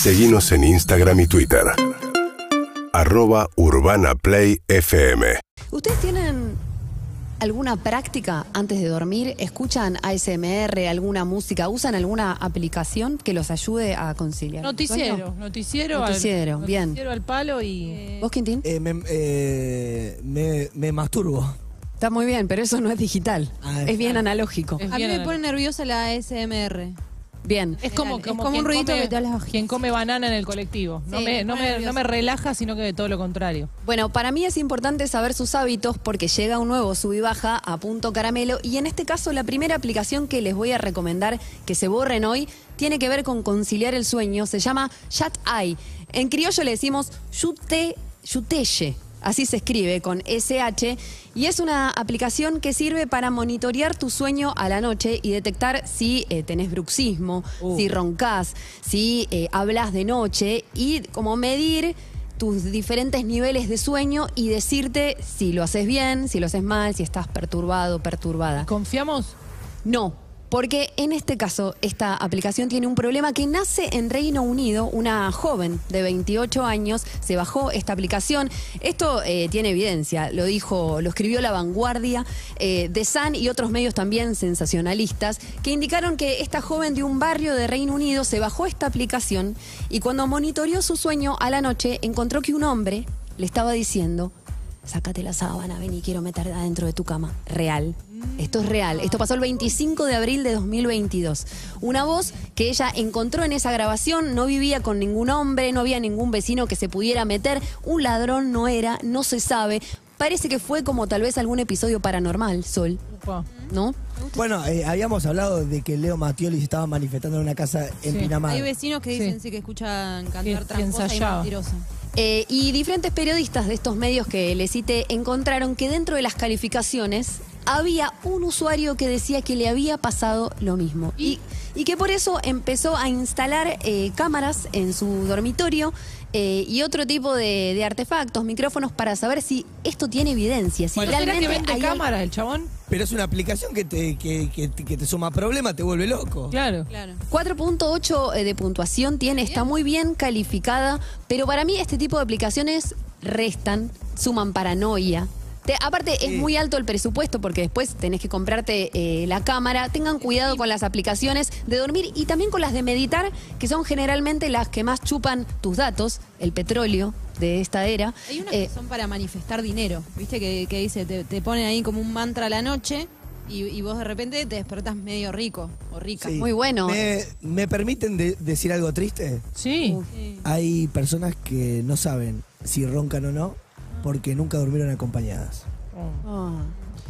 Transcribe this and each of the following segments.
Seguimos en Instagram y Twitter. Arroba Urbana Play FM. ¿Ustedes tienen alguna práctica antes de dormir? ¿Escuchan ASMR, alguna música? ¿Usan alguna aplicación que los ayude a conciliar? Noticiero, sueño? noticiero. Noticiero, al, bien. Noticiero al palo y. ¿Vos, Quintín? Eh, me, eh, me, me masturbo. Está muy bien, pero eso no es digital. Ah, es bien analógico. Es A mí me pone nerviosa la ASMR. Bien. Es como, Es como, como quien un ruidito come- que te bajito. Quien come banana en el colectivo. No, Sí, me, me no, me, no me relaja, sino que de todo lo contrario. Bueno, para mí es importante saber sus hábitos porque llega un nuevo sub y baja a punto caramelo y en este caso la primera aplicación que les voy a recomendar que se borren hoy tiene que ver con conciliar el sueño, se llama Chat Eye. En criollo le decimos Yute, Yuteye. Así se escribe con SH y es una aplicación que sirve para monitorear tu sueño a la noche y detectar si eh, tenés bruxismo, si roncás, si eh, hablas de noche y como medir tus diferentes niveles de sueño y decirte si lo haces bien, si lo haces mal, si estás perturbado, perturbada. ¿Confiamos? No, porque en este caso esta aplicación tiene un problema que nace en Reino Unido. Una joven de 28 años se bajó esta aplicación. Esto eh, tiene evidencia, lo dijo, lo escribió La Vanguardia, eh, The Sun y otros medios también sensacionalistas, que indicaron que esta joven de un barrio de Reino Unido se bajó esta aplicación y cuando monitoreó su sueño a la noche encontró que un hombre le estaba diciendo Sácate la sábana, ven y quiero meter adentro de tu cama. Real. Esto es real. Esto pasó el 25 de abril de 2022. Una voz que ella encontró en esa grabación, no vivía con ningún hombre, no había ningún vecino que se pudiera meter, un ladrón no era, no se sabe. Parece que fue como tal vez algún episodio paranormal, Sol. ¿no? Bueno, eh, habíamos hablado de que Leo Mattioli se estaba manifestando en una casa en Sí. Pinamar. Hay vecinos que dicen sí, que escuchan cantar tramposa y mentirosa. Eh, y diferentes periodistas de estos medios que les cité encontraron que dentro de las calificaciones había un usuario que decía que le había pasado lo mismo. Y, y que por eso empezó a instalar eh, cámaras en su dormitorio eh, y otro tipo de, de artefactos, micrófonos, para saber si esto tiene evidencia. Si Bueno, ¿será que realmente vende hay cámara el chabón? Pero es una aplicación que te, que, que- que te suma problemas, te vuelve loco. Claro. Claro. 4.8 eh, de puntuación tiene, está muy bien calificada, pero para mí este tipo de aplicaciones restan, suman paranoia. Te- aparte es muy alto el presupuesto porque después tenés que comprarte eh, la cámara. Tengan cuidado con las aplicaciones de dormir y también con las de meditar, que son generalmente las que más chupan tus datos, el petróleo de esta era. Hay unas Eh, que son para manifestar dinero, ¿viste? Que, que dice, te, te ponen ahí como un mantra a la noche y, y vos de repente te despertás medio rico o rica. Sí. Muy bueno. ¿Me, me permiten de- decir algo triste? Sí. Sí. Hay personas que no saben si roncan o no porque nunca durmieron acompañadas. Oh. ah.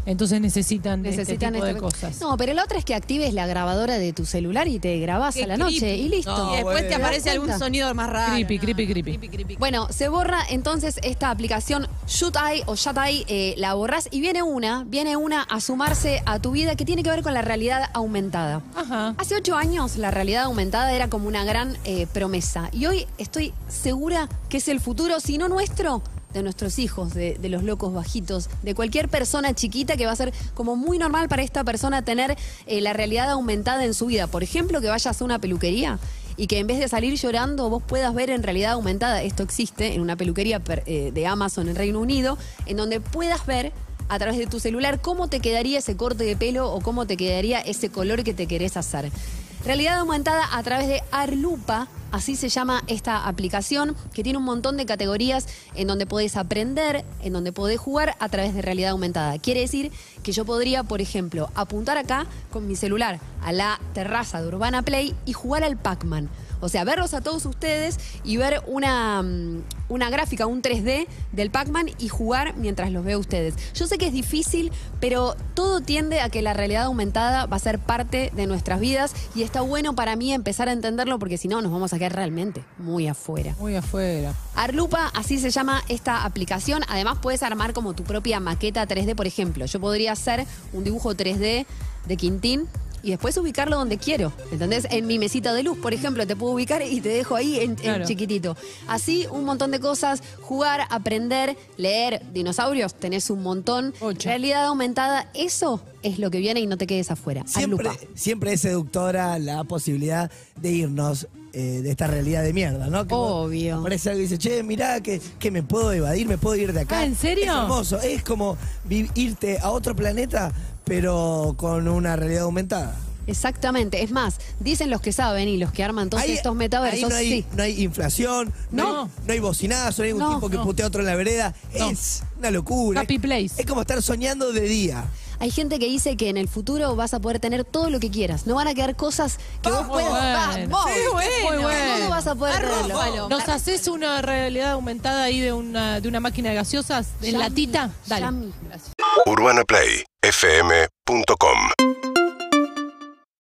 Entonces necesitan, Necesitan este tipo de este- cosas. No, pero la otra es que actives la grabadora de tu celular y te grabás a la noche y listo. No, y después te aparece ¿Te das algún cuenta? sonido más raro. Creepy, No, creepy, creepy. creepy. Bueno, se borra entonces esta aplicación Shoot Eye o Shut Eye, eh, la borras y viene una, viene una a sumarse a tu vida que tiene que ver con la realidad aumentada. Ajá. Hace ocho años la realidad aumentada era como una gran eh, promesa y hoy estoy segura que es el futuro, si no nuestro, de nuestros hijos, de, los locos bajitos, de cualquier persona chiquita que va a ser como muy normal para esta persona tener eh, la realidad aumentada en su vida. Por ejemplo, que vayas a una peluquería y que en vez de salir llorando vos puedas ver en realidad aumentada, esto existe en una peluquería eh, de Amazon en Reino Unido, en donde puedas ver a través de tu celular cómo te quedaría ese corte de pelo o cómo te quedaría ese color que te querés hacer. Realidad aumentada a través de Arlupa, así se llama esta aplicación, que tiene un montón de categorías en donde podés aprender, en donde podés jugar a través de realidad aumentada. Quiere decir que yo podría, por ejemplo, apuntar acá con mi celular a la terraza de Urbana Play y jugar al Pac-Man. O sea, verlos a todos ustedes y ver una, mm, una gráfica, un 3D del Pac-Man y jugar mientras los veo a ustedes. Yo sé que es difícil, pero todo tiende a que la realidad aumentada va a ser parte de nuestras vidas y está bueno para mí empezar a entenderlo porque si no nos vamos a quedar realmente muy afuera. Muy afuera. Arlupa, así se llama esta aplicación. Además puedes armar como tu propia maqueta 3D, por ejemplo. Yo podría hacer un dibujo 3D de Quintín y después ubicarlo donde quiero. ¿Entendés? En mi mesita de luz, por ejemplo, te puedo ubicar y te dejo ahí en, chiquitito. Así, un montón de cosas. Jugar, aprender, leer. Dinosaurios, tenés un montón. Ocho. Realidad aumentada, eso es lo que viene y no te quedes afuera. Siempre, siempre es seductora la posibilidad de irnos eh, de esta realidad de mierda, ¿no? Que Obvio. Aparece algo y dice, che, mirá, que, que me puedo evadir, me puedo ir de acá. Ah, ¿en serio? Es hermoso. Es como irte a otro planeta, pero con una realidad aumentada. Exactamente. Es más, dicen los que saben y los que arman todos Ahí- estos metaversos, ahí no, hay, sí. no hay inflación, no, No. hay, no hay bocinazo, no hay un No, tipo que no. putea a otro en la vereda. No. Es una locura. Happy place. Es como estar soñando de día. Hay gente que dice que en el futuro vas a poder tener todo lo que quieras. No van a quedar cosas que vos puedas. Bueno. ¡Vamos! Sí, bueno. Muy bueno. Todo vas a poder tenerlo. ¿Nos haces una realidad aumentada ahí de una, de una máquina de gaseosas en Ya latita? Dale. ya mismo. Gracias. UrbanaPlayFM.com